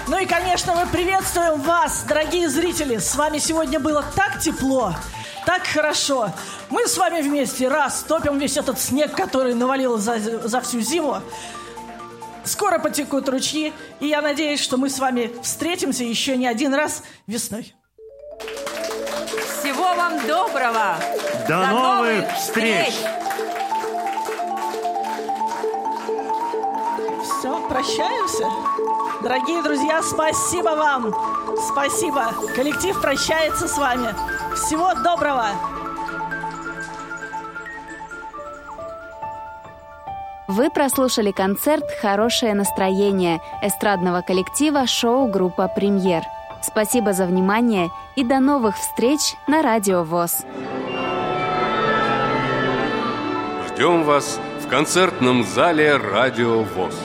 Ну и, конечно, мы приветствуем вас, дорогие зрители. С вами сегодня было так тепло, так хорошо. Мы с вами вместе раз топим весь этот снег, который навалил за, за всю зиму. Скоро потекут ручьи, и я надеюсь, что мы с вами встретимся еще не один раз весной. Всего вам доброго! До, новых встреч! Все, прощаемся. Дорогие друзья, спасибо вам. Спасибо. Коллектив прощается с вами. Всего доброго. Вы прослушали концерт «Хорошее настроение» эстрадного коллектива шоу-группа «Премьер». Спасибо за внимание и до новых встреч на Радио ВОЗ. Ждем вас в концертном зале «Радио ВОЗ».